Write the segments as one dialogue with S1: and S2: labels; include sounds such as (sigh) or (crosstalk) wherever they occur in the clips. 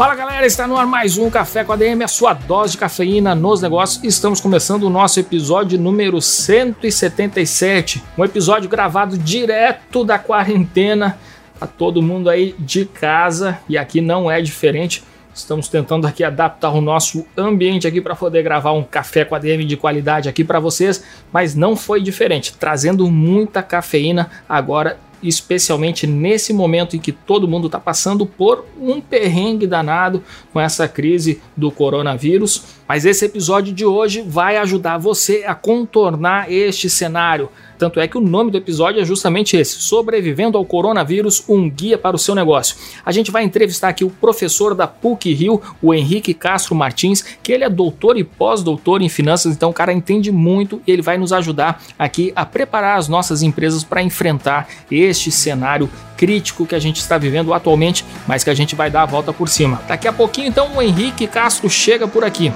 S1: Fala galera, está no ar mais um Café com a DM, a sua dose de cafeína nos negócios. Estamos começando o nosso episódio número 177, um episódio gravado direto da quarentena. Tá todo mundo aí de casa e aqui não é diferente. Estamos tentando aqui adaptar o nosso ambiente aqui para poder gravar um café com a DM de qualidade aqui para vocês, mas não foi diferente, trazendo muita cafeína agora especialmente nesse momento em que todo mundo está passando por um perrengue danado com essa crise do coronavírus. Mas esse episódio de hoje vai ajudar você a contornar este cenário tanto é que o nome do episódio é justamente esse: Sobrevivendo ao Coronavírus, um guia para o seu negócio. A gente vai entrevistar aqui o professor da PUC Rio, o Henrique Castro Martins, que ele é doutor e pós-doutor em finanças, então o cara entende muito e ele vai nos ajudar aqui a preparar as nossas empresas para enfrentar este cenário crítico que a gente está vivendo atualmente, mas que a gente vai dar a volta por cima. Daqui a pouquinho, então, o Henrique Castro chega por aqui.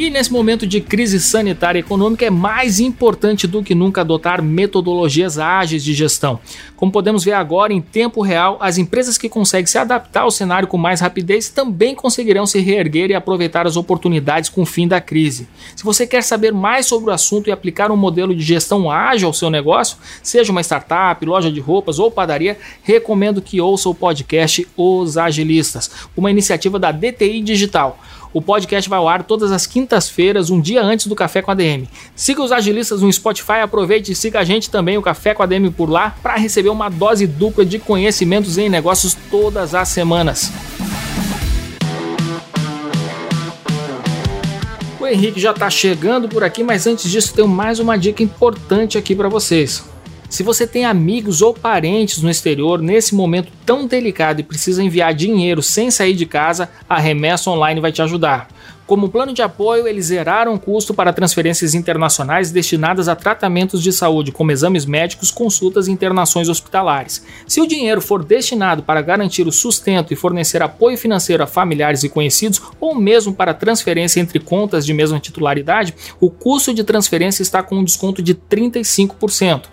S1: E nesse momento de crise sanitária e econômica é mais importante do que nunca adotar metodologias ágeis de gestão. Como podemos ver agora em tempo real, as empresas que conseguem se adaptar ao cenário com mais rapidez também conseguirão se reerguer e aproveitar as oportunidades com o fim da crise. Se você quer saber mais sobre o assunto e aplicar um modelo de gestão ágil ao seu negócio, seja uma startup, loja de roupas ou padaria, recomendo que ouça o podcast Os Agilistas, uma iniciativa da DTI Digital. O podcast vai ao ar todas as quintas-feiras, um dia antes do Café com a DM. Siga os agilistas no Spotify, aproveite e siga a gente também, o Café com a DM por lá, para receber uma dose dupla de conhecimentos em negócios todas as semanas. O Henrique já está chegando por aqui, mas antes disso, tenho mais uma dica importante aqui para vocês. Se você tem amigos ou parentes no exterior nesse momento tão delicado e precisa enviar dinheiro sem sair de casa, a Remessa Online vai te ajudar. Como plano de apoio, eles zeraram o custo para transferências internacionais destinadas a tratamentos de saúde, como exames médicos, consultas e internações hospitalares. Se o dinheiro for destinado para garantir o sustento e fornecer apoio financeiro a familiares e conhecidos, ou mesmo para transferência entre contas de mesma titularidade, o custo de transferência está com um desconto de 35%.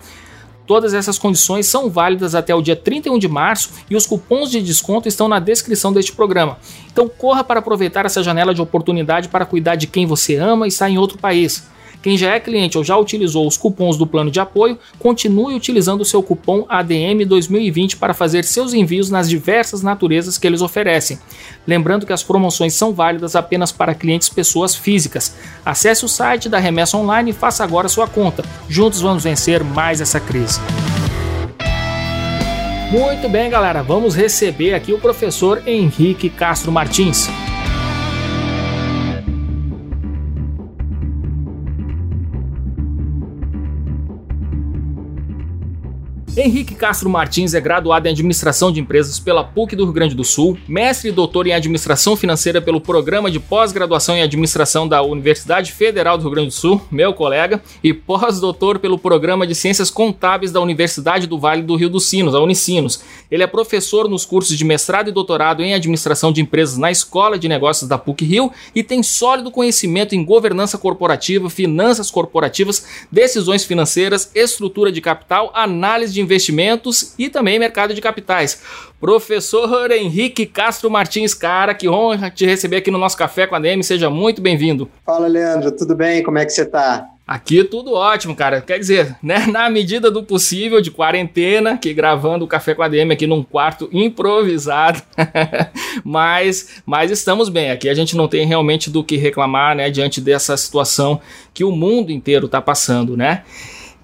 S1: Todas essas condições são válidas até o dia 31 de março e os cupons de desconto estão na descrição deste programa. Então corra para aproveitar essa janela de oportunidade para cuidar de quem você ama e está em outro país. Quem já é cliente ou já utilizou os cupons do plano de apoio, continue utilizando o seu cupom ADM 2020 para fazer seus envios nas diversas naturezas que eles oferecem. Lembrando que as promoções são válidas apenas para clientes pessoas físicas. Acesse o site da Remessa Online e faça agora sua conta. Juntos vamos vencer mais essa crise. Muito bem, galera, vamos receber aqui o professor Henrique Castro Martins. Henrique Castro Martins é graduado em Administração de Empresas pela PUC do Rio Grande do Sul, mestre e doutor em Administração Financeira pelo Programa de Pós-Graduação em Administração da Universidade Federal do Rio Grande do Sul, meu colega, e pós-doutor pelo Programa de Ciências Contábeis da Universidade do Vale do Rio dos Sinos, a Unicinos. Ele é professor nos cursos de mestrado e doutorado em Administração de Empresas na Escola de Negócios da PUC Rio e tem sólido conhecimento em governança corporativa, finanças corporativas, decisões financeiras, estrutura de capital, análise de investimentos e também mercado de capitais. Professor Henrique Castro Martins, cara, que honra te receber aqui no nosso Café com a DM, seja muito bem-vindo.
S2: Fala, Leandro, tudo bem? Como é que você está?
S1: Aqui tudo ótimo, cara. Quer dizer, né, na medida do possível de quarentena, que gravando o Café com a DM aqui num quarto improvisado. (laughs) mas, mas estamos bem. Aqui a gente não tem realmente do que reclamar, né, diante dessa situação que o mundo inteiro está passando, né?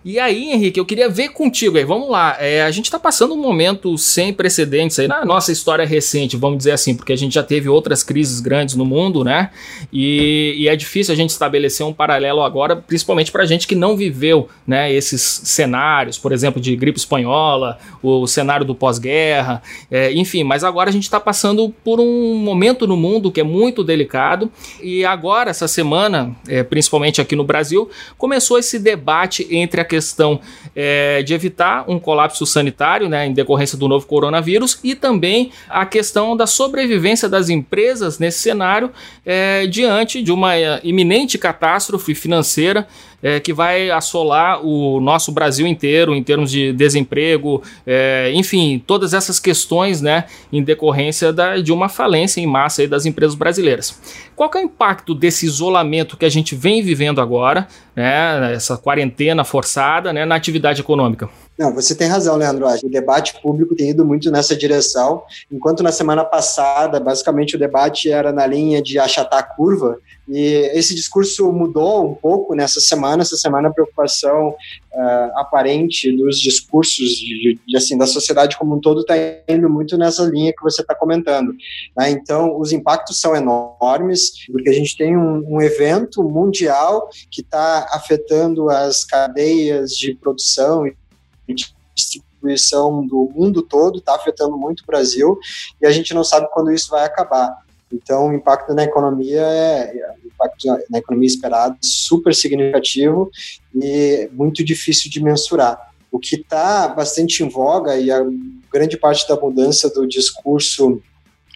S1: E aí, Henrique, eu queria ver contigo aí, vamos lá. É, a gente está passando um momento sem precedentes aí na nossa história recente, vamos dizer assim, porque a gente já teve outras crises grandes no mundo, né? E, e é difícil a gente estabelecer um paralelo agora, principalmente para a gente que não viveu né, esses cenários, por exemplo, de gripe espanhola, o cenário do pós-guerra, é, enfim, mas agora a gente está passando por um momento no mundo que é muito delicado e agora, essa semana, é, principalmente aqui no Brasil, começou esse debate entre a questão é, de evitar um colapso sanitário, né, em decorrência do novo coronavírus, e também a questão da sobrevivência das empresas nesse cenário é, diante de uma é, iminente catástrofe financeira é, que vai assolar o nosso Brasil inteiro em termos de desemprego, é, enfim, todas essas questões né, em decorrência da, de uma falência em massa das empresas brasileiras. Qual é o impacto desse isolamento que a gente vem vivendo agora, né, essa quarentena forçada né, na atividade econômica?
S2: Não, você tem razão, Leandro. O debate público tem ido muito nessa direção, enquanto na semana passada, basicamente, o debate era na linha de achatar a curva, e esse discurso mudou um pouco nessa semana. Essa semana, a preocupação uh, aparente dos discursos de, de, assim, da sociedade como um todo está indo muito nessa linha que você está comentando. Né? Então, os impactos são enormes, porque a gente tem um, um evento mundial que está afetando as cadeias de produção distribuição do mundo todo, está afetando muito o Brasil, e a gente não sabe quando isso vai acabar. Então, o impacto na economia é, é o impacto na economia esperado é super significativo e muito difícil de mensurar. O que está bastante em voga e a grande parte da mudança do discurso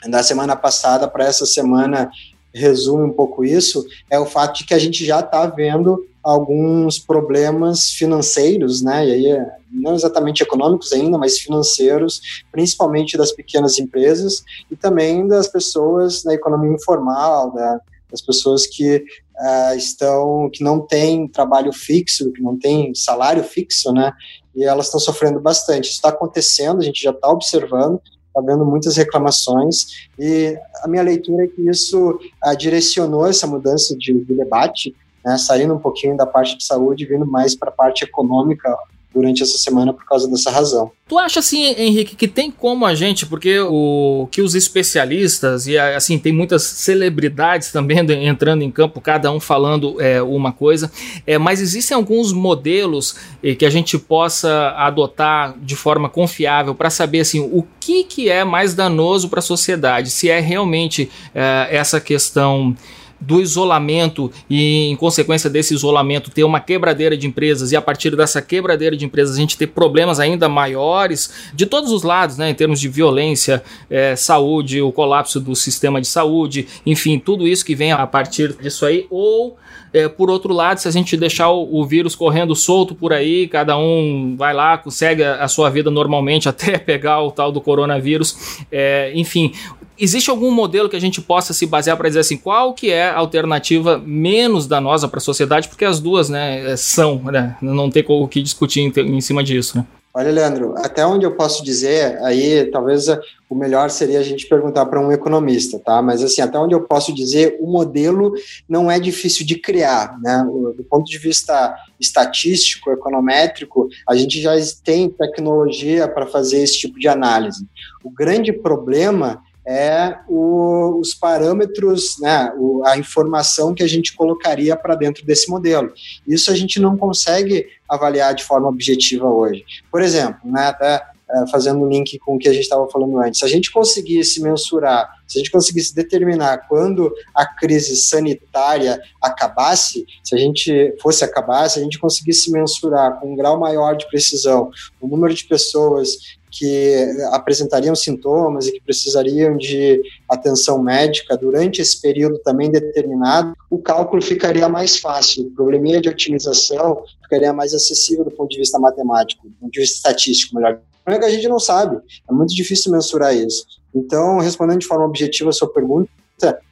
S2: da semana passada para essa semana resume um pouco isso, é o fato de que a gente já está vendo alguns problemas financeiros, né, e aí não exatamente econômicos ainda, mas financeiros, principalmente das pequenas empresas e também das pessoas na economia informal, né, das pessoas que uh, estão, que não têm trabalho fixo, que não têm salário fixo, né, e elas estão sofrendo bastante. Isso está acontecendo, a gente já está observando, está vendo muitas reclamações e a minha leitura é que isso uh, direcionou essa mudança de, de debate né, saindo um pouquinho da parte de saúde, vindo mais para a parte econômica durante essa semana por causa dessa razão.
S1: Tu acha assim, Henrique, que tem como a gente, porque o que os especialistas e assim tem muitas celebridades também (laughs) entrando em campo, cada um falando é, uma coisa, é, mas existem alguns modelos é, que a gente possa adotar de forma confiável para saber assim o que que é mais danoso para a sociedade, se é realmente é, essa questão do isolamento e, em consequência desse isolamento, ter uma quebradeira de empresas e, a partir dessa quebradeira de empresas, a gente ter problemas ainda maiores de todos os lados, né, em termos de violência, é, saúde, o colapso do sistema de saúde, enfim, tudo isso que vem a partir disso aí, ou. É, por outro lado, se a gente deixar o, o, vírus correndo solto por aí, cada um vai lá, consegue a, a sua vida normalmente (laughs) até pegar o tal do coronavírus, é, enfim, Existe algum modelo que a gente possa se basear para dizer assim, qual que é a alternativa menos danosa para a sociedade? Porque as duas, né, são, né? Não tem o que discutir em, cima disso, né?
S2: Olha, Leandro, até onde eu posso dizer, aí talvez o melhor seria a gente perguntar para um economista, tá? Mas assim, até onde eu posso dizer, o modelo não é difícil de criar, né? Do ponto de vista estatístico, econométrico, a gente já tem tecnologia para fazer esse tipo de análise. O grande problema é o, os parâmetros, né, o, a informação que a gente colocaria para dentro desse modelo. Isso a gente não consegue avaliar de forma objetiva hoje. Por exemplo, né, até é, fazendo um link com o que a gente estava falando antes, se a gente conseguisse mensurar, se a gente conseguisse determinar quando a crise sanitária acabasse, se a gente fosse acabar, se a gente conseguisse mensurar com um grau maior de precisão o número de pessoas que apresentariam sintomas e que precisariam de atenção médica durante esse período também determinado, o cálculo ficaria mais fácil, o probleminha de otimização ficaria mais acessível do ponto de vista matemático, do ponto de vista estatístico, melhor. Não é que a gente não sabe, é muito difícil mensurar isso. Então, respondendo de forma objetiva a sua pergunta,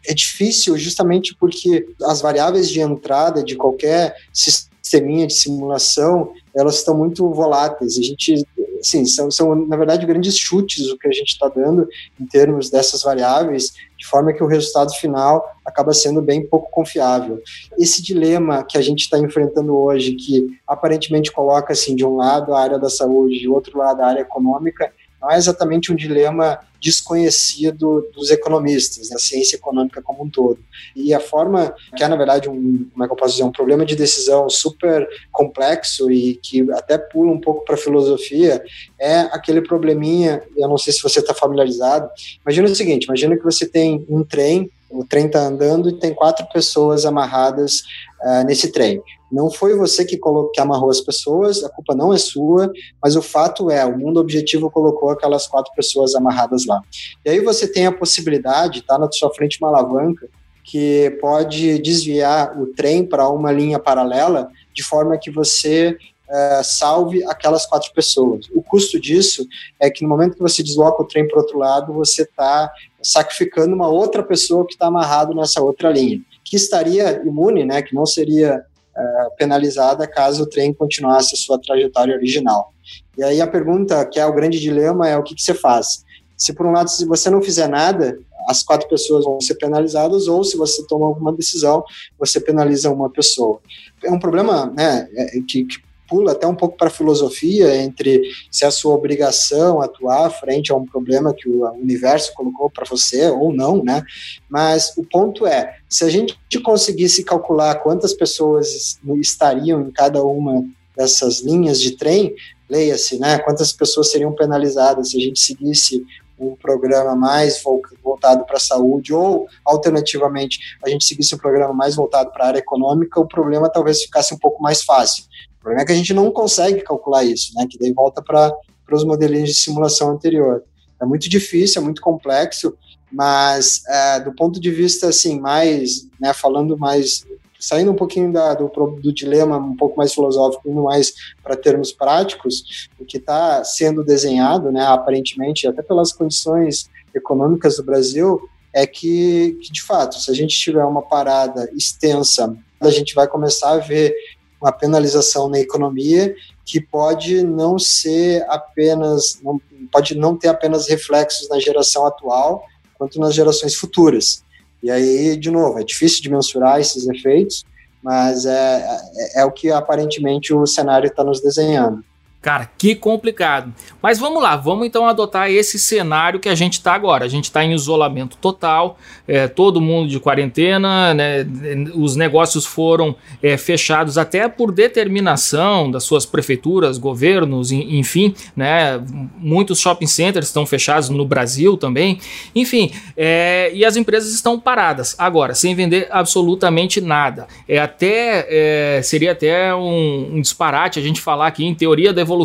S2: é difícil justamente porque as variáveis de entrada de qualquer sisteminha de simulação, elas estão muito voláteis. A gente sim, são, são, na verdade, grandes chutes o que a gente está dando em termos dessas variáveis, de forma que o resultado final acaba sendo bem pouco confiável. Esse dilema que a gente está enfrentando hoje, que aparentemente coloca, assim, de um lado a área da saúde, de outro lado a área econômica, não é exatamente um dilema desconhecido dos economistas, da ciência econômica como um todo. E a forma que é, na verdade, um, como é que eu posso dizer, um problema de decisão super complexo e que até pula um pouco para a filosofia, é aquele probleminha, eu não sei se você está familiarizado, imagina o seguinte, imagina que você tem um trem, o trem está andando e tem quatro pessoas amarradas uh, nesse trem. Não foi você que, colocou, que amarrou as pessoas, a culpa não é sua, mas o fato é, o mundo objetivo colocou aquelas quatro pessoas amarradas lá. E aí você tem a possibilidade, tá na sua frente uma alavanca, que pode desviar o trem para uma linha paralela, de forma que você é, salve aquelas quatro pessoas. O custo disso é que no momento que você desloca o trem para outro lado, você está sacrificando uma outra pessoa que está amarrado nessa outra linha, que estaria imune, né, que não seria é, penalizada caso o trem continuasse a sua trajetória original. E aí a pergunta, que é o grande dilema, é o que, que você faz? Se por um lado, se você não fizer nada, as quatro pessoas vão ser penalizadas, ou se você toma alguma decisão, você penaliza uma pessoa. É um problema né, é, que, que pula até um pouco para a filosofia entre se é a sua obrigação atuar frente a um problema que o universo colocou para você ou não, né? Mas o ponto é, se a gente conseguisse calcular quantas pessoas estariam em cada uma dessas linhas de trem, leia-se, né? Quantas pessoas seriam penalizadas se a gente seguisse um programa mais voltado para a saúde, ou, alternativamente, a gente seguisse um programa mais voltado para a área econômica, o problema talvez ficasse um pouco mais fácil problema é que a gente não consegue calcular isso, né? Que daí volta para os modelinhos de simulação anterior. É muito difícil, é muito complexo, mas é, do ponto de vista assim mais, né, falando mais, saindo um pouquinho da, do, do dilema, um pouco mais filosófico, indo mais para termos práticos, o que está sendo desenhado, né, aparentemente, até pelas condições econômicas do Brasil, é que, que de fato, se a gente tiver uma parada extensa, a gente vai começar a ver uma penalização na economia que pode não ser apenas, não, pode não ter apenas reflexos na geração atual, quanto nas gerações futuras. E aí, de novo, é difícil de mensurar esses efeitos, mas é, é, é o que aparentemente o cenário está nos desenhando.
S1: Cara, que complicado. Mas vamos lá, vamos então adotar esse cenário que a gente está agora. A gente está em isolamento total, é, todo mundo de quarentena, né, os negócios foram é, fechados até por determinação das suas prefeituras, governos, enfim, né, muitos shopping centers estão fechados no Brasil também, enfim, é, e as empresas estão paradas agora, sem vender absolutamente nada. É até é, seria até um, um disparate a gente falar aqui em teoria da evolução,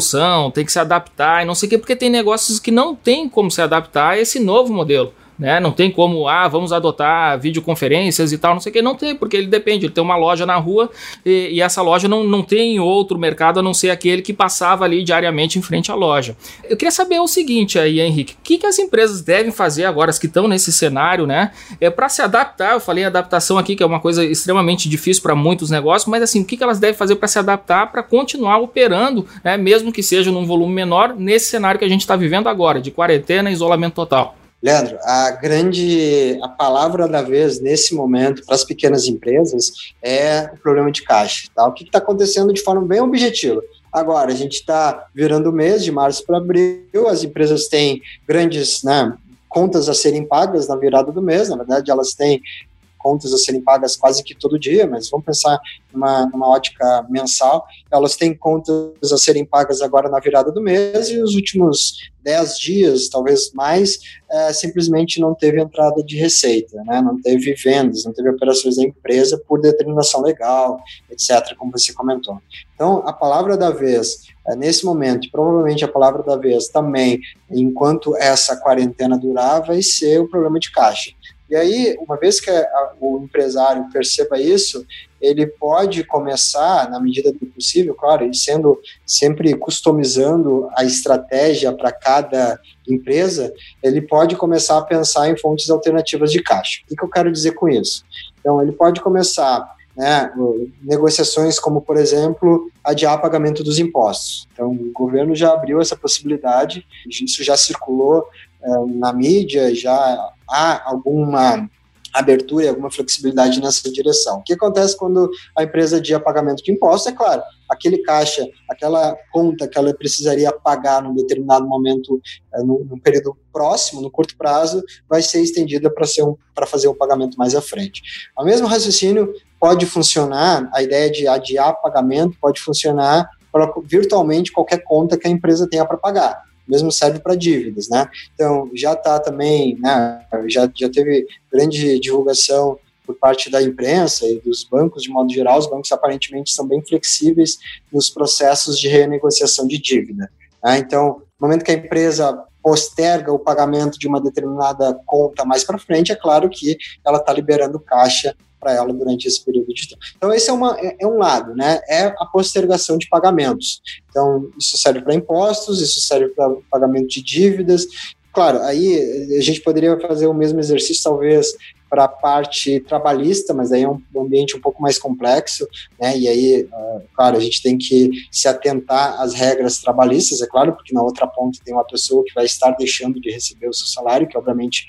S1: tem que se adaptar e não sei o quê, porque tem negócios que não tem como se adaptar a esse novo modelo né? Não tem como, ah, vamos adotar videoconferências e tal, não sei o que. Não tem, porque ele depende. Ele tem uma loja na rua e, e, essa loja não, não tem outro mercado a não ser aquele que passava ali diariamente em frente à loja. Eu queria saber o seguinte aí, Henrique: o que, que as empresas devem fazer agora, as que estão nesse cenário, né? É para se adaptar. Eu falei adaptação aqui, que é uma coisa extremamente difícil para muitos negócios, mas assim, o que, que elas devem fazer para se adaptar, para continuar operando, né? Mesmo que seja num volume menor, nesse cenário que a gente está vivendo agora, de quarentena e isolamento total.
S2: Leandro, a grande, a palavra da vez nesse momento para as pequenas empresas é o problema de caixa. Tá? O que está acontecendo de forma bem objetiva? Agora, a gente está virando o mês de março para abril, as empresas têm grandes né, contas a serem pagas na virada do mês, na verdade, elas têm contas a serem pagas quase que todo dia, mas vamos pensar numa, numa ótica mensal, elas têm contas a serem pagas agora na virada do mês e os últimos 10 dias, talvez mais, é, simplesmente não teve entrada de receita, né? não teve vendas, não teve operações da empresa por determinação legal, etc., como você comentou. Então, a palavra da vez, é, nesse momento, provavelmente a palavra da vez também, enquanto essa quarentena durar, vai ser o problema de caixa. E aí, uma vez que a, o empresário perceba isso, ele pode começar, na medida do possível, claro, e sendo sempre customizando a estratégia para cada empresa, ele pode começar a pensar em fontes alternativas de caixa. O que, que eu quero dizer com isso? Então, ele pode começar né, negociações como, por exemplo, adiar pagamento dos impostos. Então, o governo já abriu essa possibilidade, isso já circulou na mídia, já há alguma abertura e alguma flexibilidade nessa direção. O que acontece quando a empresa adia pagamento de impostos? É claro, aquele caixa, aquela conta que ela precisaria pagar num determinado momento, é, num, período próximo, no curto prazo, vai ser estendida para um, fazer o um pagamento mais à frente. O mesmo raciocínio pode funcionar, a ideia de adiar pagamento pode funcionar para virtualmente qualquer conta que a empresa tenha para pagar mesmo serve para dívidas, né? Então, já está também, né, já, já teve grande divulgação por parte da imprensa e dos bancos, de modo geral, os bancos aparentemente são bem flexíveis nos processos de renegociação de dívida. Né? Então, no momento que a empresa posterga o pagamento de uma determinada conta mais para frente, é claro que ela está liberando caixa para ela durante esse período de tempo. Então, esse é, uma, é, é, um lado, né? É a postergação de pagamentos. Então, isso serve para impostos, isso serve para pagamento de dívidas. Claro, aí a gente poderia fazer o mesmo exercício, talvez, para a parte trabalhista, mas aí é um ambiente um pouco mais complexo, né? E aí, uh, claro, a gente tem que se atentar às regras trabalhistas, é claro, porque na outra ponta tem uma pessoa que vai estar deixando de receber o seu salário, que obviamente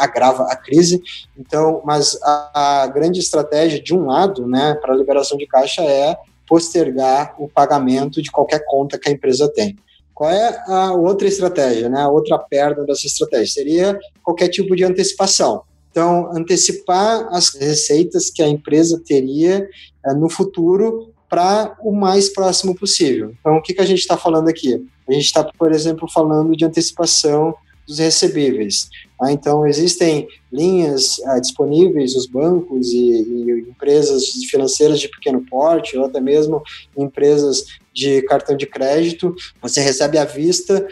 S2: agrava a crise. Então, mas a, a grande estratégia, de um lado, né, para a liberação de caixa é postergar o pagamento de qualquer conta que a empresa tem. Qual é a outra estratégia, né? A outra perna dessa estratégia seria qualquer tipo de antecipação. Então, antecipar as receitas que a empresa teria é, no futuro para o mais próximo possível. Então, o que, que a gente está falando aqui? A gente está, por exemplo, falando de antecipação dos recebíveis. Ah, então, existem linhas ah, disponíveis nos bancos e, e, empresas financeiras de pequeno porte, ou até mesmo empresas de cartão de crédito. Você recebe à vista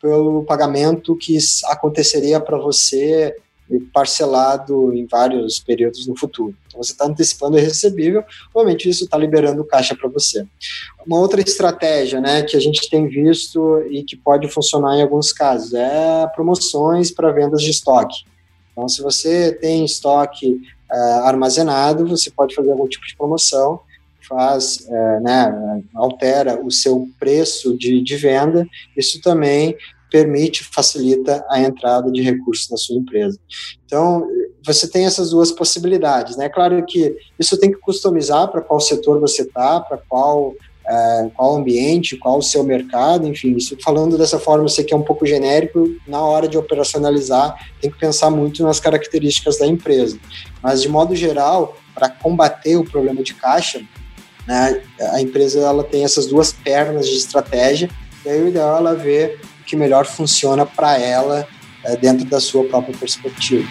S2: pelo pagamento que aconteceria para você parcelado em vários períodos no futuro. Então, você está antecipando o recebível, obviamente isso está liberando caixa para você. Uma outra estratégia né, que a gente tem visto e que pode funcionar em alguns casos é promoções para vendas de estoque. Então, se você tem estoque uh, armazenado, você pode fazer algum tipo de promoção, faz, uh, né, altera o seu preço de, de venda, isso também permite, facilita a entrada de recursos na sua empresa. Então, você tem essas duas possibilidades, né? Claro que isso tem que customizar para qual setor você está, para qual é, qual ambiente, qual o seu mercado, enfim, isso falando dessa forma, sei que é um pouco genérico, na hora de operacionalizar, tem que pensar muito nas características da empresa. Mas, de modo geral, para combater o problema de caixa, né, a empresa ela tem essas duas pernas de estratégia, e aí o ideal é ela ver que melhor funciona para ela é, dentro da sua própria perspectiva.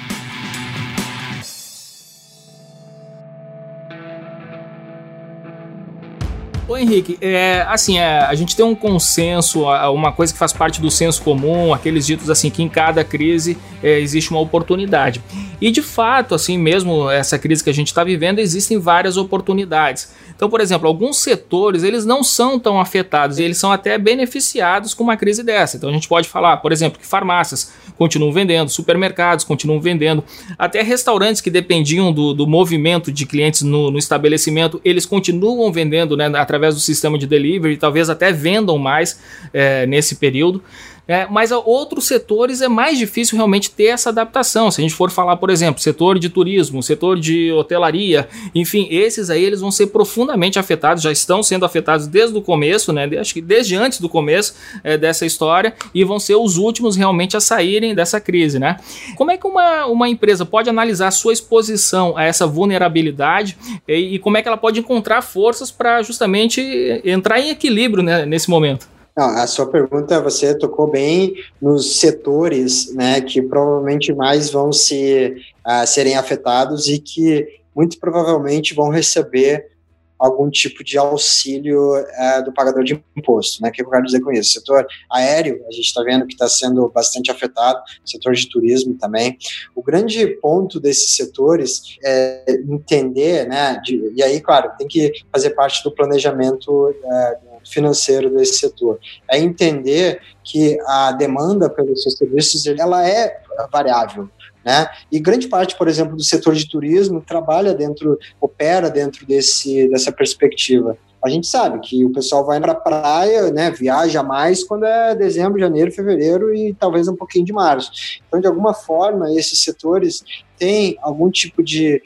S1: Ô Henrique, é, assim, é, a gente tem um consenso, uma coisa que faz parte do senso comum, aqueles ditos assim que em cada crise é, existe uma oportunidade. E de fato, assim mesmo, essa crise que a gente está vivendo, existem várias oportunidades. Então, por exemplo, alguns setores eles não são tão afetados, eles são até beneficiados com uma crise dessa. Então a gente pode falar, por exemplo, que farmácias continuam vendendo, supermercados continuam vendendo, até restaurantes que dependiam do, do movimento de clientes no, no, estabelecimento, eles continuam vendendo né, através do sistema de delivery, talvez até vendam mais é, nesse período. É, mas outros setores é mais difícil realmente ter essa adaptação. Se a gente for falar, por exemplo, setor de turismo, setor de hotelaria, enfim, esses aí eles vão ser profundamente afetados, já estão sendo afetados desde o começo, né? Acho que desde antes do começo é, dessa história, e vão ser os últimos realmente a saírem dessa crise, né? Como é que uma, uma empresa pode analisar sua exposição a essa vulnerabilidade e, e como é que ela pode encontrar forças para justamente entrar em equilíbrio né, nesse momento?
S2: Não, a sua pergunta, você tocou bem nos setores né, que provavelmente mais vão se, uh, serem afetados e que muito provavelmente vão receber algum tipo de auxílio uh, do pagador de imposto. Né? O que eu quero dizer com isso? Setor aéreo, a gente está vendo que está sendo bastante afetado, setor de turismo também. O grande ponto desses setores é entender, né, de, e aí, claro, tem que fazer parte do planejamento uh, financeiro desse setor. É entender que a demanda pelos seus serviços ela é variável. né? E grande parte, por exemplo, do setor de turismo trabalha dentro, opera dentro desse, dessa perspectiva. A gente sabe que o pessoal vai para a praia, né, viaja mais quando é dezembro, janeiro, fevereiro e talvez um pouquinho de março. Então, de alguma forma, esses setores têm algum tipo de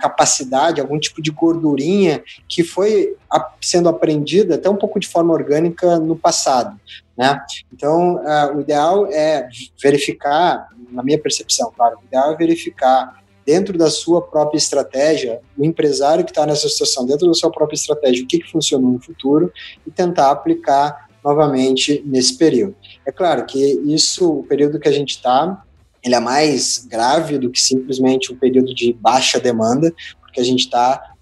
S2: capacidade, algum tipo de gordurinha que foi sendo aprendida até um pouco de forma orgânica no passado. Né? Então, uh, o ideal é verificar, na minha percepção, claro, o ideal é verificar dentro da sua própria estratégia, o empresário que está nessa situação, dentro da sua própria estratégia, o que, que funcionou no futuro e tentar aplicar novamente nesse período. É claro que isso, o período que a gente está, ele é mais grave do que simplesmente um período de baixa demanda, porque a gente está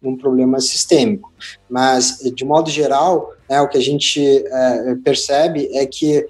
S2: num problema sistêmico. Mas, de modo geral, né, o que a gente é, percebe é que,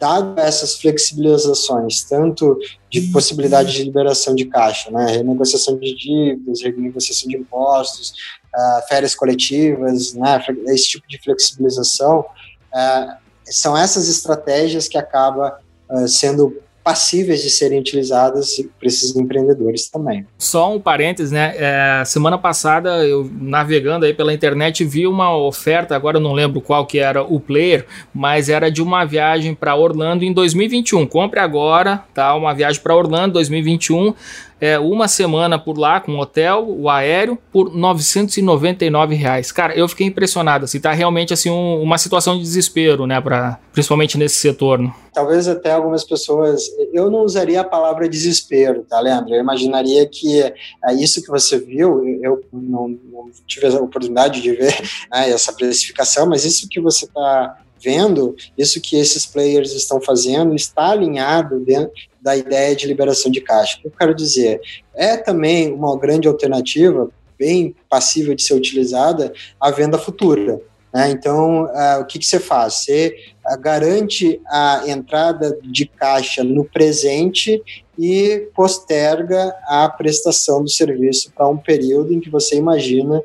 S2: dado essas flexibilizações, tanto de possibilidade de liberação de caixa, né, renegociação de dívidas, renegociação de impostos, uh, férias coletivas, né, esse tipo de flexibilização, uh, são essas estratégias que acabam uh, sendo passíveis de serem utilizadas por esses empreendedores também.
S1: Só um parênteses, né? É, semana passada eu navegando aí pela internet vi uma oferta, agora eu não lembro qual que era o player, mas era de uma viagem para Orlando em 2021. Compre agora, tá? Uma viagem para Orlando 2021 é, uma semana por lá com hotel, o aéreo, por 999 reais. Cara, eu fiquei impressionado, assim, tá realmente assim um, uma situação de desespero, né, pra, principalmente nesse setor. Né?
S2: Talvez até algumas pessoas, eu não usaria a palavra desespero, tá, Leandro? Eu imaginaria que é isso que você viu, eu não, não tive a oportunidade de ver né, essa precificação, mas isso que você está vendo, isso que esses players estão fazendo está alinhado dentro da ideia de liberação de caixa. O que eu quero dizer? É também uma grande alternativa, bem passível de ser utilizada, a venda futura. Né? Então, uh, o que, que, você faz? Você uh, garante a entrada de caixa no presente e posterga a prestação do serviço para um período em que você imagina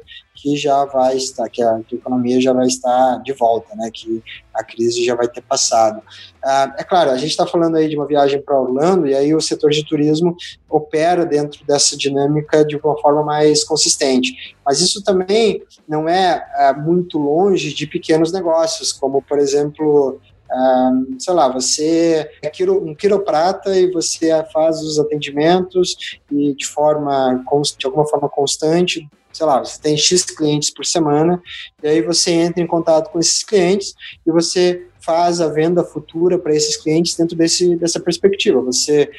S2: que já vai estar, que a, que a, economia já vai estar de volta, né? Que a crise já vai ter passado. Ah, é claro, a gente está falando aí de uma viagem para Orlando e aí o setor de turismo opera dentro dessa dinâmica de uma forma mais consistente. Mas isso também não é, é muito longe de pequenos negócios, como por exemplo um, sei lá, você é um quiroprata e você faz os atendimentos e de forma, de alguma forma constante sei lá, você tem X clientes por semana, e aí você entra em contato com esses clientes e você faz a venda futura para esses clientes dentro desse, dessa perspectiva. Você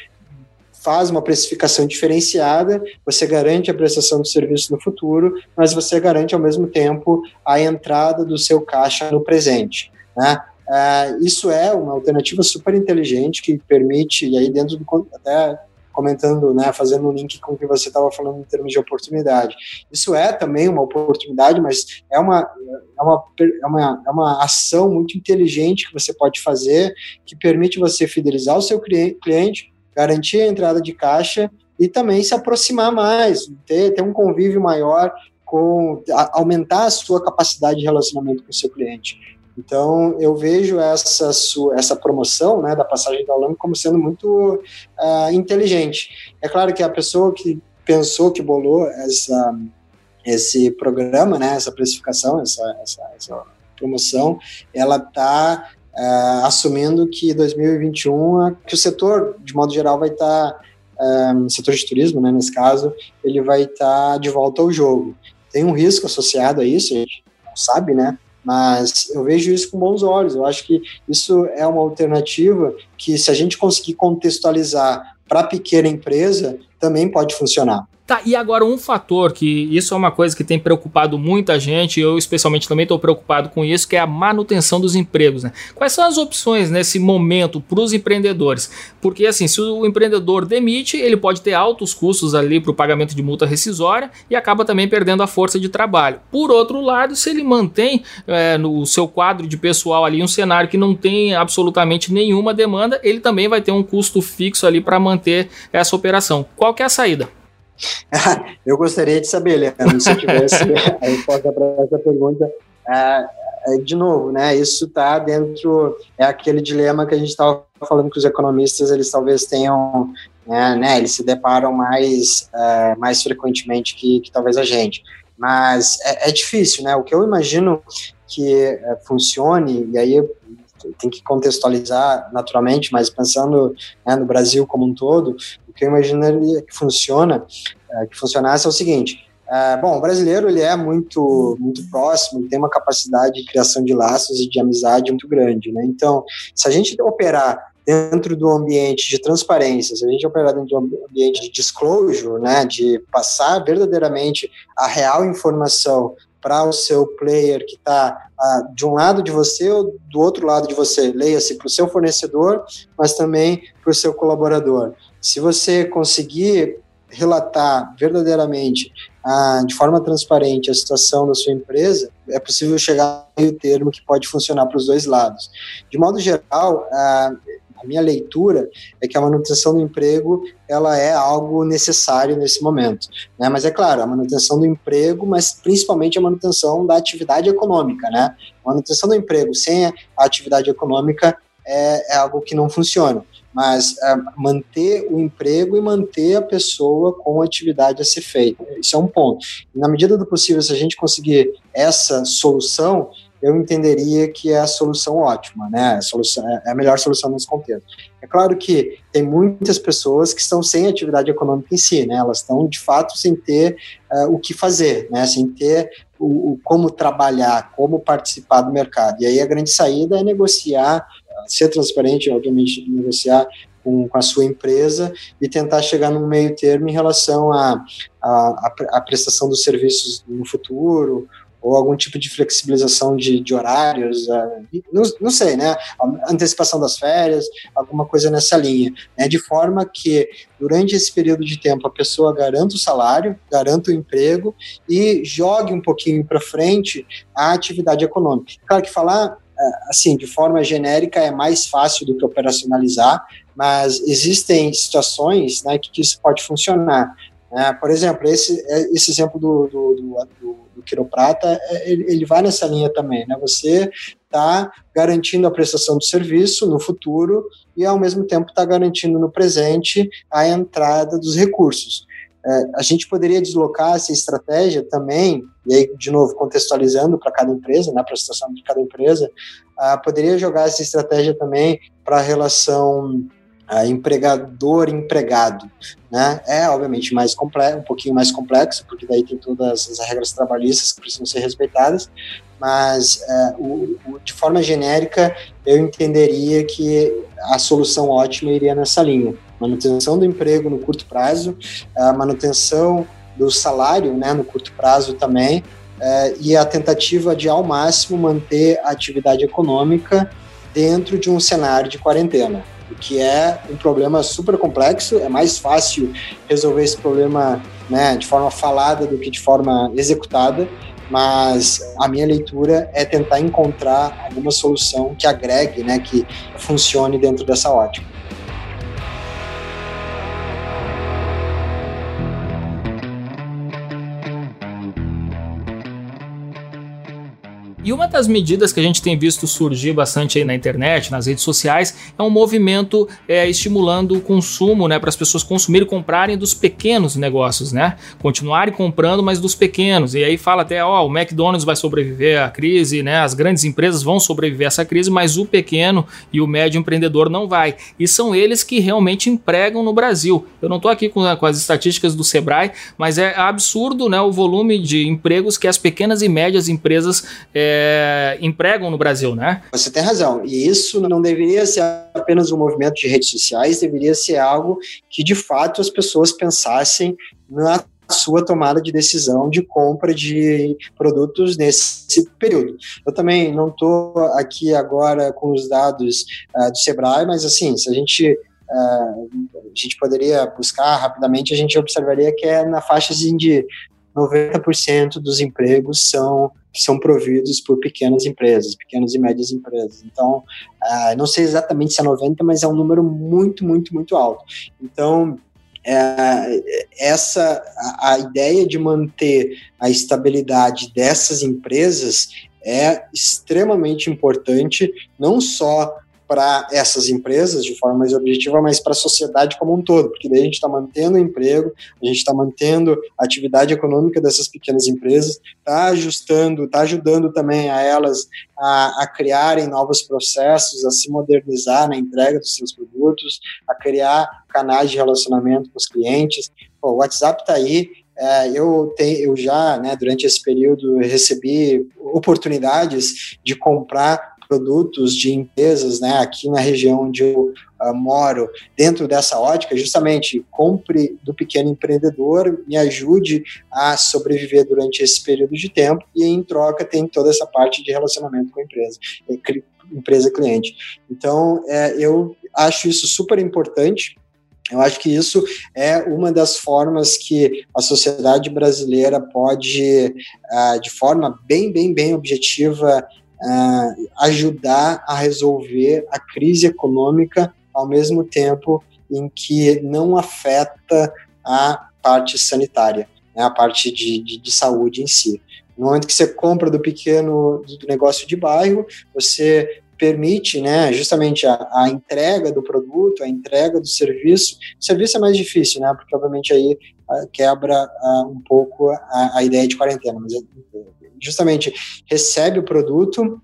S2: faz uma precificação diferenciada, você garante a prestação do serviço no futuro, mas você garante ao mesmo tempo a entrada do seu caixa no presente. Né? Uh, isso é uma alternativa super inteligente que permite, e aí dentro do até comentando, né, fazendo um link com o que você estava falando em termos de oportunidade. Isso é também uma oportunidade, mas é uma, é uma, é uma, é uma ação muito inteligente que você pode fazer, que permite você fidelizar o seu cliente, garantir a entrada de caixa e também se aproximar mais, ter, ter um convívio maior, com a, aumentar a sua capacidade de relacionamento com o seu cliente. Então, eu vejo essa, sua, essa promoção né, da passagem da Holanda como sendo muito uh, inteligente. É claro que a pessoa que pensou, que bolou essa, esse programa, né, essa precificação, essa, essa, essa promoção, ela está uh, ah, assumindo que 2021, que o setor, de modo geral, vai estar, tá, um, ah, setor de turismo, né, nesse caso, ele vai estar tá de volta ao jogo. Tem um risco associado a isso, a gente não sabe, né, mas eu vejo isso com bons olhos. Eu acho que isso é uma alternativa que, se a gente conseguir contextualizar para a pequena empresa, também pode funcionar.
S1: Tá, e agora um fator que isso é uma coisa que tem preocupado muita gente, eu especialmente também estou preocupado com isso, que é a manutenção dos empregos. Né? Quais são as opções nesse momento para os empreendedores? Porque assim, se o empreendedor demite, ele pode ter altos custos ali para o pagamento de multa rescisória e acaba também perdendo a força de trabalho. Por outro lado, se ele mantém é, no seu quadro de pessoal ali um cenário que não tem absolutamente nenhuma demanda, ele também vai ter um custo fixo ali para manter essa operação. Qual que é a saída?
S2: Eu gostaria de saber, Leandro, se eu tivesse (laughs) a resposta para essa pergunta. É, é, de novo, né, isso está dentro, é aquele dilema que a gente estava falando que os economistas, eles talvez tenham né, né eles se deparam mais, uh, mais frequentemente que, que, talvez a gente. Mas é, é difícil, né? O que eu imagino que uh, funcione, e aí tem que contextualizar naturalmente, mas pensando né, no Brasil como um todo, que eu imaginaria que funciona, uh, que funcionasse é o seguinte: é, bom, o brasileiro ele é muito muito próximo, ele tem uma capacidade de criação de laços e de amizade muito grande, né? Então, se a gente operar dentro do ambiente de transparência, se a gente operar dentro do ambiente de disclosure, né, de passar verdadeiramente a real informação para o seu player que está ah, de um lado de você ou do outro lado de você, leia-se para o seu fornecedor, mas também para o seu colaborador. Se você conseguir relatar verdadeiramente, ah, de forma transparente, a situação da sua empresa, é possível chegar a meio termo que pode funcionar para os dois lados. De modo geral, ah, a minha leitura é que a manutenção do emprego ela é algo necessário nesse momento, né? Mas é claro, a manutenção do emprego, mas principalmente a manutenção da atividade econômica, né? A manutenção do emprego sem a atividade econômica é, é algo que não funciona mas é, manter o emprego e manter a pessoa com a atividade a ser feita. Isso é um ponto. E na medida do possível, se a gente conseguir essa solução, eu entenderia que é a solução ótima, né? A solução, é a melhor solução nesse contexto. É claro que tem muitas pessoas que estão sem atividade econômica em si, né? Elas estão, de fato, sem ter uh, o que fazer, né? Sem ter o, o, como trabalhar, como participar do mercado. E aí a grande saída é negociar ser transparente, obviamente, negociar com, com, a sua empresa e tentar chegar num meio termo em relação à a, a, a, prestação dos serviços no futuro ou algum tipo de flexibilização de, de horários, uh, não, não, sei, né? Antecipação das férias, alguma coisa nessa linha, né? De forma que durante esse período de tempo a pessoa garanta o salário, garanta o emprego e jogue um pouquinho para frente a atividade econômica. Claro que falar assim, de forma genérica é mais fácil do que operacionalizar, mas existem situações né, que isso pode funcionar. Né? Por exemplo, esse, é, esse exemplo do, do, do, do quiroprata, é, ele, ele vai nessa linha também. Né? Você está garantindo a prestação do serviço no futuro e, ao mesmo tempo, está garantindo no presente a entrada dos recursos. É, a gente poderia deslocar essa estratégia também, e aí, de novo, contextualizando para cada empresa, né, para a situação de cada empresa, uh, poderia jogar essa estratégia também para a relação uh, empregador-empregado. Né? É, obviamente, mais complexo, um pouquinho mais complexo, porque daí tem todas as regras trabalhistas que precisam ser respeitadas, mas uh, o, o, de forma genérica, eu entenderia que a solução ótima iria nessa linha manutenção do emprego no curto prazo, a manutenção do salário né, no curto prazo também, é, e a tentativa de, ao máximo, manter a atividade econômica dentro de um cenário de quarentena, que é um problema super complexo, é mais fácil resolver esse problema né, de forma falada do que de forma executada, mas a minha leitura é tentar encontrar alguma solução que agregue, né, que funcione dentro dessa ótica.
S1: E uma das medidas que a gente tem visto surgir bastante aí na internet, nas redes sociais, é um movimento é, estimulando o consumo, né, para as pessoas consumirem e comprarem dos pequenos negócios, né? Continuarem comprando, mas dos pequenos. E aí fala até, ó, o McDonald's vai sobreviver à crise, né? As grandes empresas vão sobreviver a essa crise, mas o pequeno e o médio empreendedor não vai. E são eles que realmente empregam no Brasil. Eu não estou aqui com, com, as estatísticas do Sebrae, mas é absurdo, né, o volume de empregos que as pequenas e médias empresas é, é, empregam no Brasil, né?
S2: Você tem razão. E isso não deveria ser apenas um movimento de redes sociais, deveria ser algo que de fato as pessoas pensassem na sua tomada de decisão de compra de produtos nesse período. Eu também não estou aqui agora com os dados uh, do Sebrae, mas assim, se a gente uh, a gente poderia buscar rapidamente, a gente observaria que é na faixa assim, de 90% dos empregos são são providos por pequenas empresas, pequenas e médias empresas. Então, uh, não sei exatamente se é 90, mas é um número muito, muito, muito alto. Então, é, essa a, a, ideia de manter a estabilidade dessas empresas é extremamente importante, não só para essas empresas de forma mais objetiva, mas para a sociedade como um todo, porque daí a gente está mantendo o emprego, a gente está mantendo a atividade econômica dessas pequenas empresas, está ajustando, está ajudando também a elas a, a, criarem novos processos, a se modernizar na entrega dos seus produtos, a criar canais de relacionamento com os clientes. Pô, o WhatsApp está aí, é, eu, tenho, eu já, né, durante esse período, recebi oportunidades de comprar produtos de empresas, né, aqui na região onde eu uh, moro, dentro dessa ótica, justamente compre do pequeno empreendedor, me ajude a sobreviver durante esse período de tempo e em troca tem toda essa parte de relacionamento com a empresa, empresa cliente. Então, é, eu acho isso super importante. Eu acho que isso é uma das formas que a sociedade brasileira pode, uh, de forma bem, bem, bem objetiva, uh, ajudar a resolver a crise econômica ao mesmo tempo em que não afeta a parte sanitária, né, a parte de, de, de saúde em si. No momento que você compra do pequeno do negócio de bairro, você permite, né, justamente a, a, entrega do produto, a entrega do serviço. O serviço é mais difícil, né, porque obviamente aí a, quebra a, um pouco a, ideia de quarentena, mas é, justamente recebe o produto,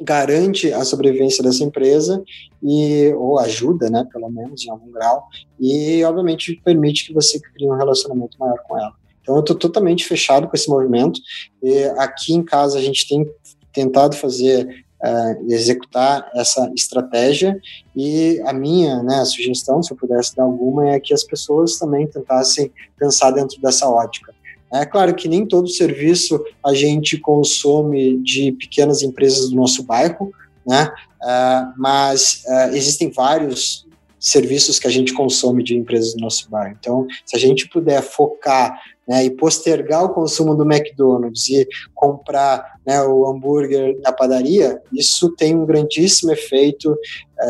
S2: garante a sobrevivência dessa empresa e ou ajuda, né, pelo menos em algum grau, e obviamente permite que você crie um relacionamento maior com ela. Então eu estou totalmente fechado com esse movimento. E aqui em casa a gente tem tentado fazer uh, executar essa estratégia e a minha né, sugestão, se eu pudesse dar alguma, é que as pessoas também tentassem pensar dentro dessa ótica. É claro que nem todo serviço a gente consome de pequenas empresas do nosso bairro, né? Uh, mas uh, existem vários serviços que a gente consome de empresas do nosso bairro. Então, se a gente puder focar né, e postergar o consumo do McDonald's e comprar né, o hambúrguer na padaria, isso tem um grandíssimo efeito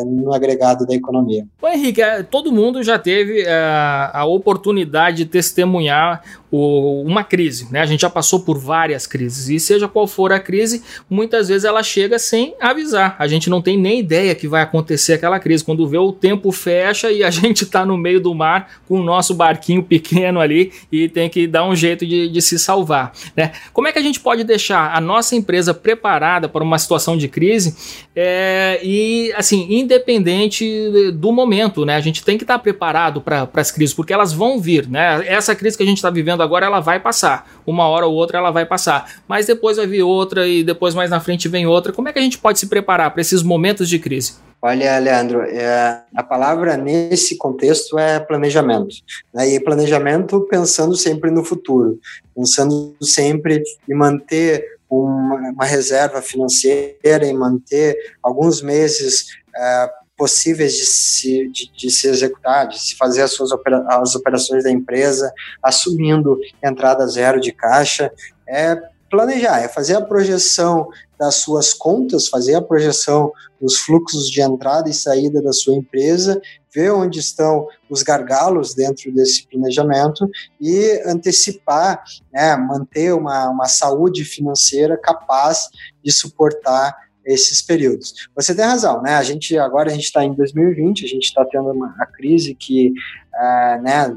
S2: no agregado da economia.
S1: Bom, Henrique, é, todo mundo já teve é, a oportunidade de testemunhar uma crise, né? A gente já passou por várias crises e seja qual for a crise, muitas vezes ela chega sem avisar. A gente não tem nem ideia que vai acontecer aquela crise. Quando vê o tempo fecha e a (laughs) gente está no meio do mar com o nosso barquinho pequeno ali e tem que dar um jeito de, de se salvar, né? Como é que a gente pode deixar a nossa empresa preparada para uma situação de crise é, e assim independente do momento, né? A gente tem que estar preparado para as crises porque elas vão vir, né? Essa crise que a gente está vivendo vivendo agora, ela vai passar. Uma hora ou outra ela vai passar. Mas depois vai vir outra e depois mais na frente vem outra. Como é que a gente pode se preparar para esses momentos de crise?
S2: Olha, Leandro, é, a palavra nesse contexto é planejamento. Né? E planejamento pensando sempre no futuro, pensando sempre em manter uma, uma reserva financeira, em manter alguns meses é, possíveis de se, de, de, se executar, de se fazer as suas opera, as operações da empresa, assumindo entrada zero de caixa, é planejar, é fazer a projeção das suas contas, fazer a projeção dos fluxos de entrada e saída da sua empresa, ver onde estão os gargalos dentro desse planejamento e antecipar, né, manter uma, uma saúde financeira capaz de suportar esses períodos. Você tem razão, né? A gente agora a gente está em 2020, a gente está tendo uma crise que, uh, né,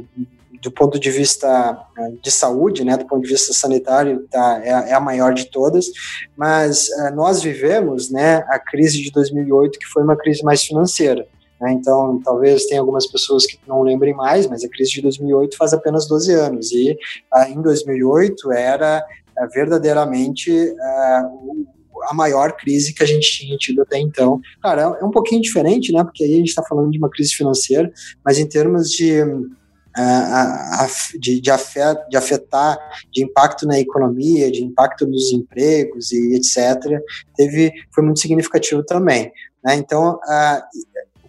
S2: do ponto de vista ah, de saúde, né, do ponto de vista sanitário, tá, é, é a maior de todas, mas uh, nós vivemos, né, a crise de 2008 que foi uma crise mais financeira. Né? Então, talvez tenha algumas pessoas que não lembrem mais, mas a crise de 2008 faz apenas 12 anos e uh, em 2008 era verdadeiramente a maior crise que a gente tinha tido até então. Cara, é um pouquinho diferente, né? Porque aí a gente está falando de uma crise financeira, mas em termos de Uh, de, de, afetar, de, afetar, de impacto na economia, de impacto nos empregos e etc., teve, foi muito significativo também. Né? Então,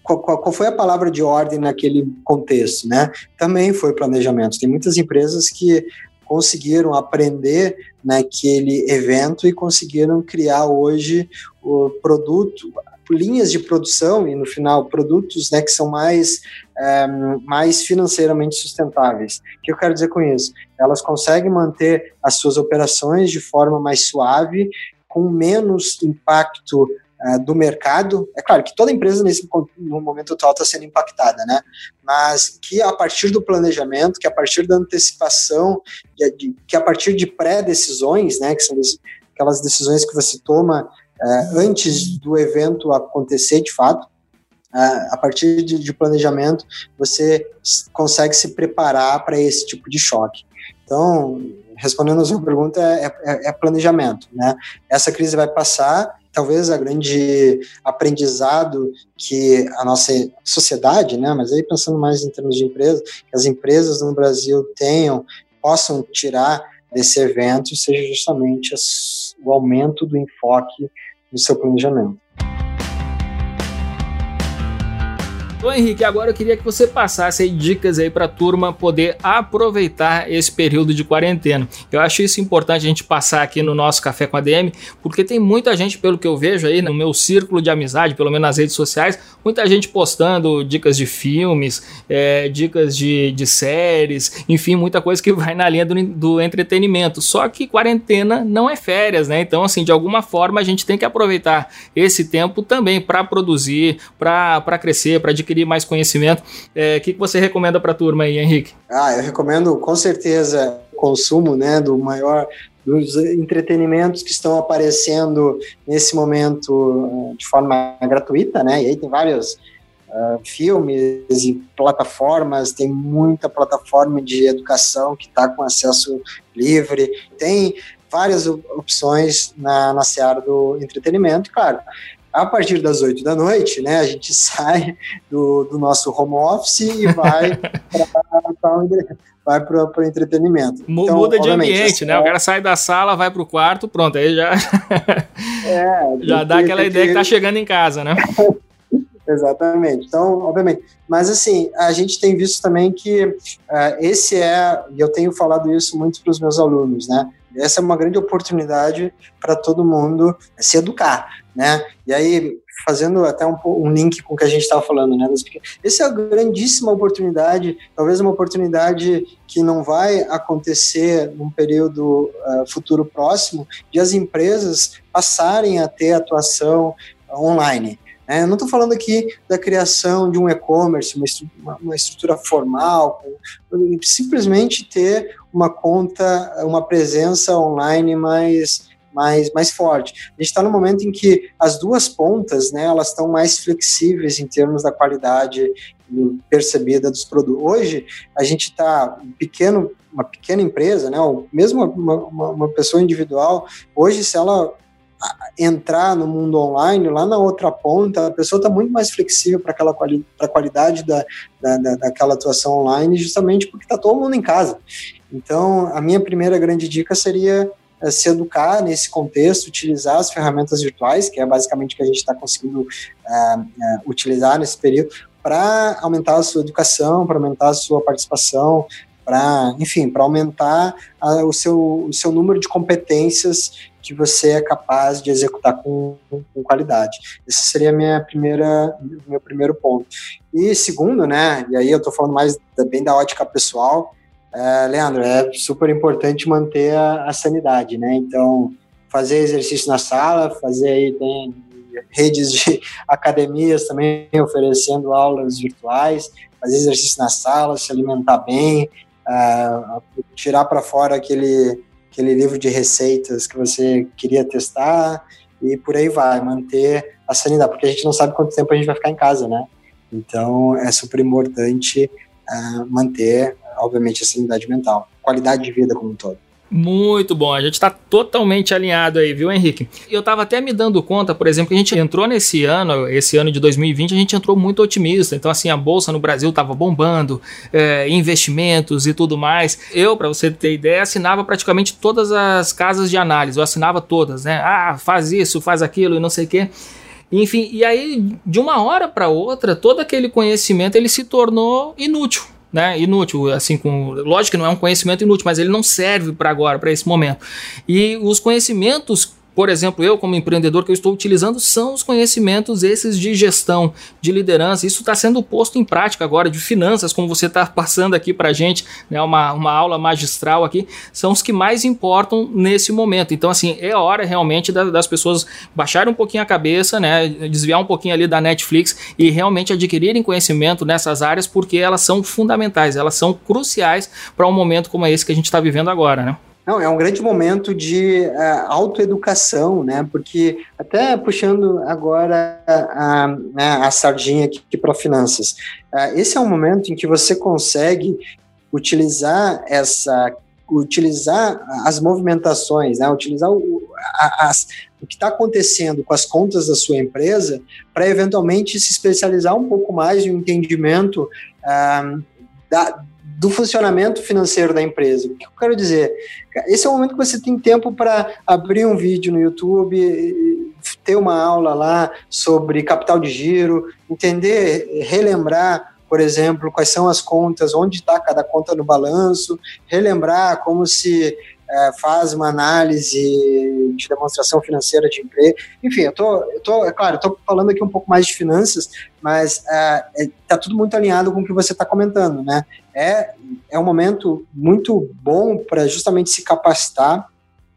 S2: qual, qual, foi a palavra de ordem naquele contexto? Né? Também foi planejamento. Tem muitas empresas que conseguiram aprender naquele evento e conseguiram criar hoje o produto, linhas de produção e no final produtos né, que são mais, é, mais financeiramente sustentáveis. O que eu quero dizer com isso? Elas conseguem manter as suas operações de forma mais suave, com menos impacto uh, do mercado. É claro que toda empresa nesse no momento atual está sendo impactada, né? Mas que a partir do planejamento, que a partir da antecipação, que, que a partir de pré-decisões, né? Que são aquelas decisões que você toma uh, antes do evento acontecer de fato, a partir de, de, planejamento, você consegue se preparar para esse tipo de choque. Então, respondendo a sua pergunta, é, é, é, planejamento. Né? Essa crise vai passar, talvez a grande aprendizado que a nossa sociedade, né, mas aí pensando mais em termos de empresa, que as empresas no Brasil tenham, possam tirar desse evento, seja justamente o aumento do enfoque no seu planejamento.
S1: Ô Henrique, agora eu queria que você passasse aí dicas aí para a turma poder aproveitar esse período de quarentena. Eu acho isso importante a gente passar aqui no nosso Café com a DM, porque tem muita gente, pelo que eu vejo aí no meu círculo de amizade, pelo menos nas redes sociais, muita gente postando dicas de filmes, é, dicas de, de séries, enfim, muita coisa que vai na linha do, do entretenimento. Só que quarentena não é férias, né? Então, assim, de alguma forma a gente tem que aproveitar esse tempo também para produzir, para crescer, para adquirir adquirir mais conhecimento. É, o que, que você recomenda para a turma aí, Henrique?
S2: Ah, eu recomendo com certeza o consumo né, do maior dos entretenimentos que estão aparecendo nesse momento eh, de forma gratuita, né? E aí tem vários uh, filmes e plataformas, tem muita plataforma de educação que está com acesso livre, tem várias opções na, na seara do entretenimento, claro a partir das 8 da noite, né, a gente (laughs) sai do, do nosso home office e vai (laughs) para o entretenimento.
S1: Então, Muda de ambiente, né? O cara sai da sala, vai para o quarto, pronto, aí já, (laughs) é, já dá aquela ideia que está chegando em casa, né?
S2: Exatamente. Então, obviamente. Mas, assim, a gente tem visto também que uh, esse é, e eu tenho falado isso muito para os meus alunos, né? Essa é uma grande oportunidade para todo mundo se educar, né? E aí, fazendo até um, um link com o que a gente estava falando, né? Essa é uma grandíssima oportunidade, talvez uma oportunidade que não vai acontecer num período uh, futuro próximo, de as empresas passarem a ter atuação online. Eu não estou falando aqui da criação de um e-commerce, uma, uma, estrutura formal, simplesmente ter uma conta, uma presença online mais mais, mais forte. A gente está no momento em que as duas pontas, né, elas estão mais flexíveis em termos da qualidade percebida dos produtos. Hoje, a gente está pequeno, uma pequena empresa, né, ou mesmo uma, uma, uma pessoa individual, hoje, se ela entrar no mundo online, lá na outra ponta, a pessoa está muito mais flexível para aquela quali a qualidade da, da, da, daquela atuação online, justamente porque está todo mundo em casa. Então, a minha primeira grande dica seria é, se educar nesse contexto, utilizar as ferramentas virtuais, que é basicamente o que a gente está conseguindo é, é, utilizar nesse período, para aumentar a sua educação, para aumentar a sua participação, para, enfim, para aumentar a, o, seu, o seu número de competências que você é capaz de executar com, com qualidade. Esse seria minha primeira, meu primeiro ponto. E segundo, né, e aí eu estou falando mais bem da ótica pessoal, é, Leandro, é super importante manter a, a, sanidade, né? Então, fazer exercício na sala, fazer aí, tem redes de academias também oferecendo aulas virtuais, fazer exercício na sala, se alimentar bem, uh, tirar para fora aquele, aquele livro de receitas que você queria testar e por aí vai, manter a sanidade, porque a gente não sabe quanto tempo a gente vai ficar em casa, né? Então é super importante uh, manter, obviamente, a sanidade mental, qualidade de vida como um todo.
S1: Muito bom, a gente está totalmente alinhado aí, viu, Henrique? Eu estava até me dando conta, por exemplo, que a gente entrou nesse ano, esse ano de 2020, a gente entrou muito otimista. Então, assim, a bolsa no Brasil estava bombando, é, investimentos e tudo mais. Eu, para você ter ideia, assinava praticamente todas as casas de análise, eu assinava todas, né? Ah, faz isso, faz aquilo e não sei o quê. Enfim, e aí, de uma hora para outra, todo aquele conhecimento ele se tornou inútil né, inútil, assim, com, lógico que não é um conhecimento inútil, mas ele não serve para agora, para esse momento. E os conhecimentos por exemplo, eu como empreendedor que eu estou utilizando são os conhecimentos esses de gestão, de liderança. Isso está sendo posto em prática agora, de finanças, como você está (laughs) passando aqui para gente, né, uma, uma aula magistral aqui, são os que mais importam nesse momento. Então, assim, é hora realmente da, das pessoas baixarem um pouquinho a cabeça, né, desviar um pouquinho ali da Netflix e realmente adquirirem conhecimento nessas áreas, porque elas são fundamentais, elas são cruciais para um momento como esse que a gente está vivendo agora, né?
S2: Não, é um grande momento de uh, autoeducação, né? Porque até puxando agora a, né, a sardinha aqui para finanças, uh, esse é um momento em que você consegue utilizar essa utilizar as movimentações, né? utilizar o, a, as, o que está acontecendo com as contas da sua empresa para eventualmente se especializar um pouco mais no entendimento uh, da, do funcionamento financeiro da empresa. O que eu quero dizer? Esse é o momento que você tem tempo para abrir um vídeo no YouTube, ter uma aula lá sobre capital de giro, entender, relembrar, por exemplo, quais são as contas, onde está cada conta no balanço, relembrar como se é, faz uma análise de demonstração financeira de empresa. Enfim, eu tô, eu tô, é claro, estou falando aqui um pouco mais de finanças, mas está é, é, tudo muito alinhado com o que você está comentando, né? É, é um momento muito bom para justamente se capacitar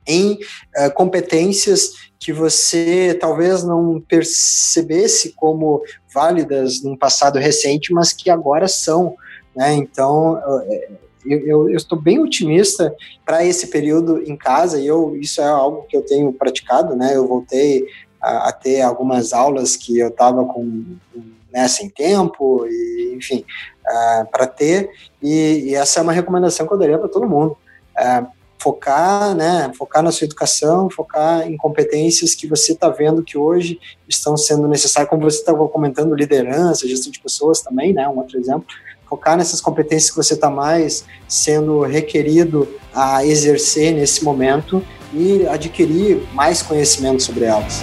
S2: em é, competências que você talvez não percebesse como válidas num passado recente, mas que agora são. Né? Então, é, eu, eu, estou bem otimista para esse período em casa e eu, isso é algo que eu tenho praticado, né? Eu voltei a, a ter algumas aulas que eu estava com né, sem tempo, e, enfim, uh, para ter, e, e, essa é uma recomendação que eu daria para todo mundo. Uh, focar, né, focar na sua educação, focar em competências que você está vendo que hoje estão sendo necessárias, como você estava comentando, liderança, gestão de pessoas também, né, um outro exemplo, focar nessas competências que você está mais sendo requerido a exercer nesse momento e adquirir mais conhecimento sobre elas.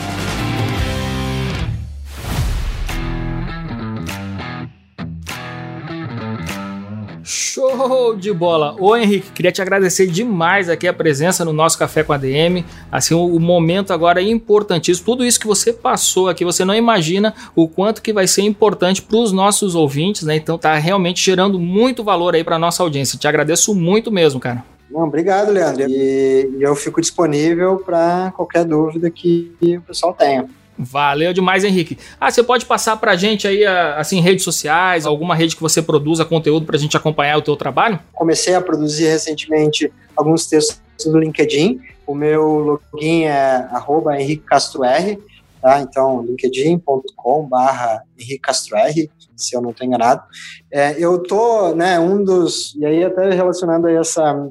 S1: Show de bola! Ô Henrique, queria te agradecer demais aqui a presença no nosso Café com a DM. Assim, o, o, momento agora é importantíssimo. Tudo isso que você passou aqui, você não imagina o quanto que vai ser importante para os nossos ouvintes, né? Então tá realmente gerando muito valor aí para nossa audiência. Te agradeço muito mesmo, cara.
S2: Não, obrigado, Leandro. E, eu fico disponível para qualquer dúvida que o pessoal tenha.
S1: Valeu demais, Henrique. Ah, você pode passar pra gente aí, assim, redes sociais, alguma rede que você produza conteúdo pra gente acompanhar o teu trabalho?
S2: Comecei a produzir recentemente alguns textos no LinkedIn. O meu login é arroba Henrique Castro R, tá? Então, linkedin.com barra Henrique Castro R, se eu não estou enganado. É, eu tô, né, um dos, e aí até relacionado a essa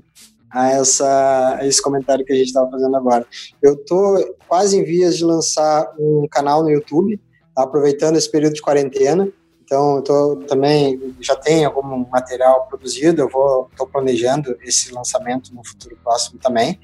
S2: a, essa, a esse comentário que a gente estava fazendo agora. Eu estou quase em vias de lançar um canal no YouTube, tá? aproveitando esse período de quarentena. Então, eu tô, também já tenho algum material produzido, eu vou planejando esse lançamento no futuro próximo também.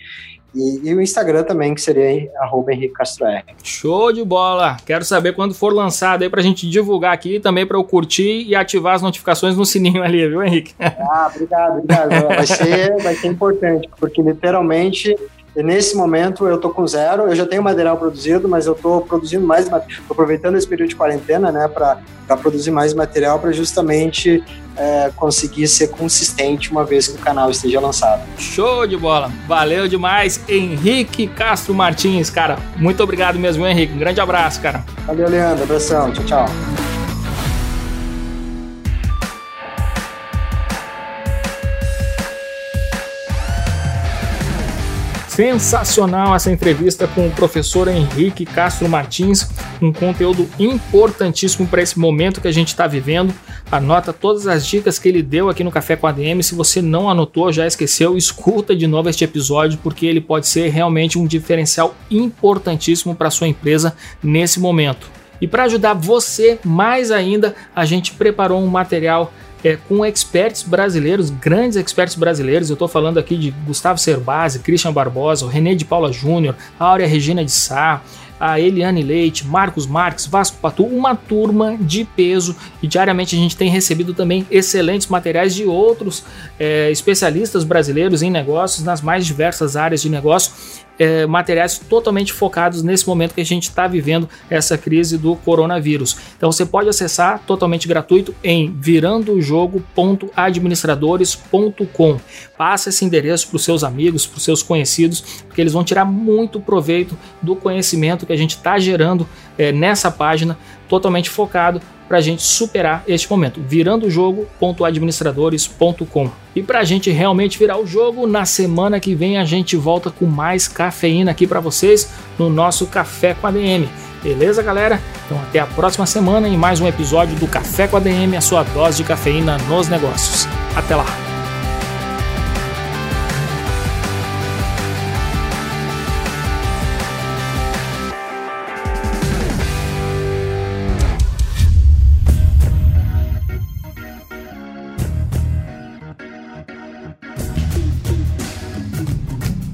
S2: E, e, o Instagram também, que seria arroba Henrique Castro R.
S1: Show de bola! Quero saber quando for lançado aí pra gente divulgar aqui também para eu curtir e ativar as notificações no sininho ali, viu, Henrique?
S2: Ah, obrigado, obrigado. Vai ser, (laughs) vai ser importante, porque literalmente e nesse momento eu tô com zero, eu já tenho material produzido, mas eu tô produzindo mais, aproveitando esse período de quarentena, né, para produzir mais material para justamente é, conseguir ser consistente uma vez que o canal esteja lançado.
S1: Show de bola, valeu demais, Henrique Castro Martins, cara, muito obrigado mesmo, Henrique, um grande abraço, cara.
S2: Valeu, Leandro, abração, tchau, tchau.
S1: Sensacional essa entrevista com o professor Henrique Castro Martins, um conteúdo importantíssimo para esse momento que a gente está vivendo. Anota todas as dicas que ele deu aqui no Café com a DM. Se você não anotou, já esqueceu, escuta de novo este episódio porque ele pode ser realmente um diferencial importantíssimo para sua empresa nesse momento. E para ajudar você mais ainda, a gente preparou um material é, com experts brasileiros, grandes experts brasileiros. Eu estou falando aqui de Gustavo Cerbasi, Christian Barbosa, René de Paula Júnior, Áurea Regina de Sá, a Eliane Leite, Marcos Marques, Vasco Patu, uma turma de peso e diariamente a gente tem recebido também excelentes materiais de outros é, especialistas brasileiros em negócios nas mais diversas áreas de negócio é, materiais totalmente focados nesse momento que a gente está vivendo essa crise do coronavírus. Então você pode acessar totalmente gratuito em virandojogo.administradores.com. Passa esse endereço para os seus amigos, para os seus conhecidos, porque eles vão tirar muito proveito do conhecimento que a gente está gerando é, nessa página, totalmente focado para a gente superar este momento. Virandojogo.administradores.com. E para a gente realmente virar o jogo, na semana que vem a gente volta com mais cafeína aqui para vocês no nosso Café com ADM. Beleza, galera? Então até a próxima semana em mais um episódio do Café com ADM, a sua dose de cafeína nos negócios. Até lá!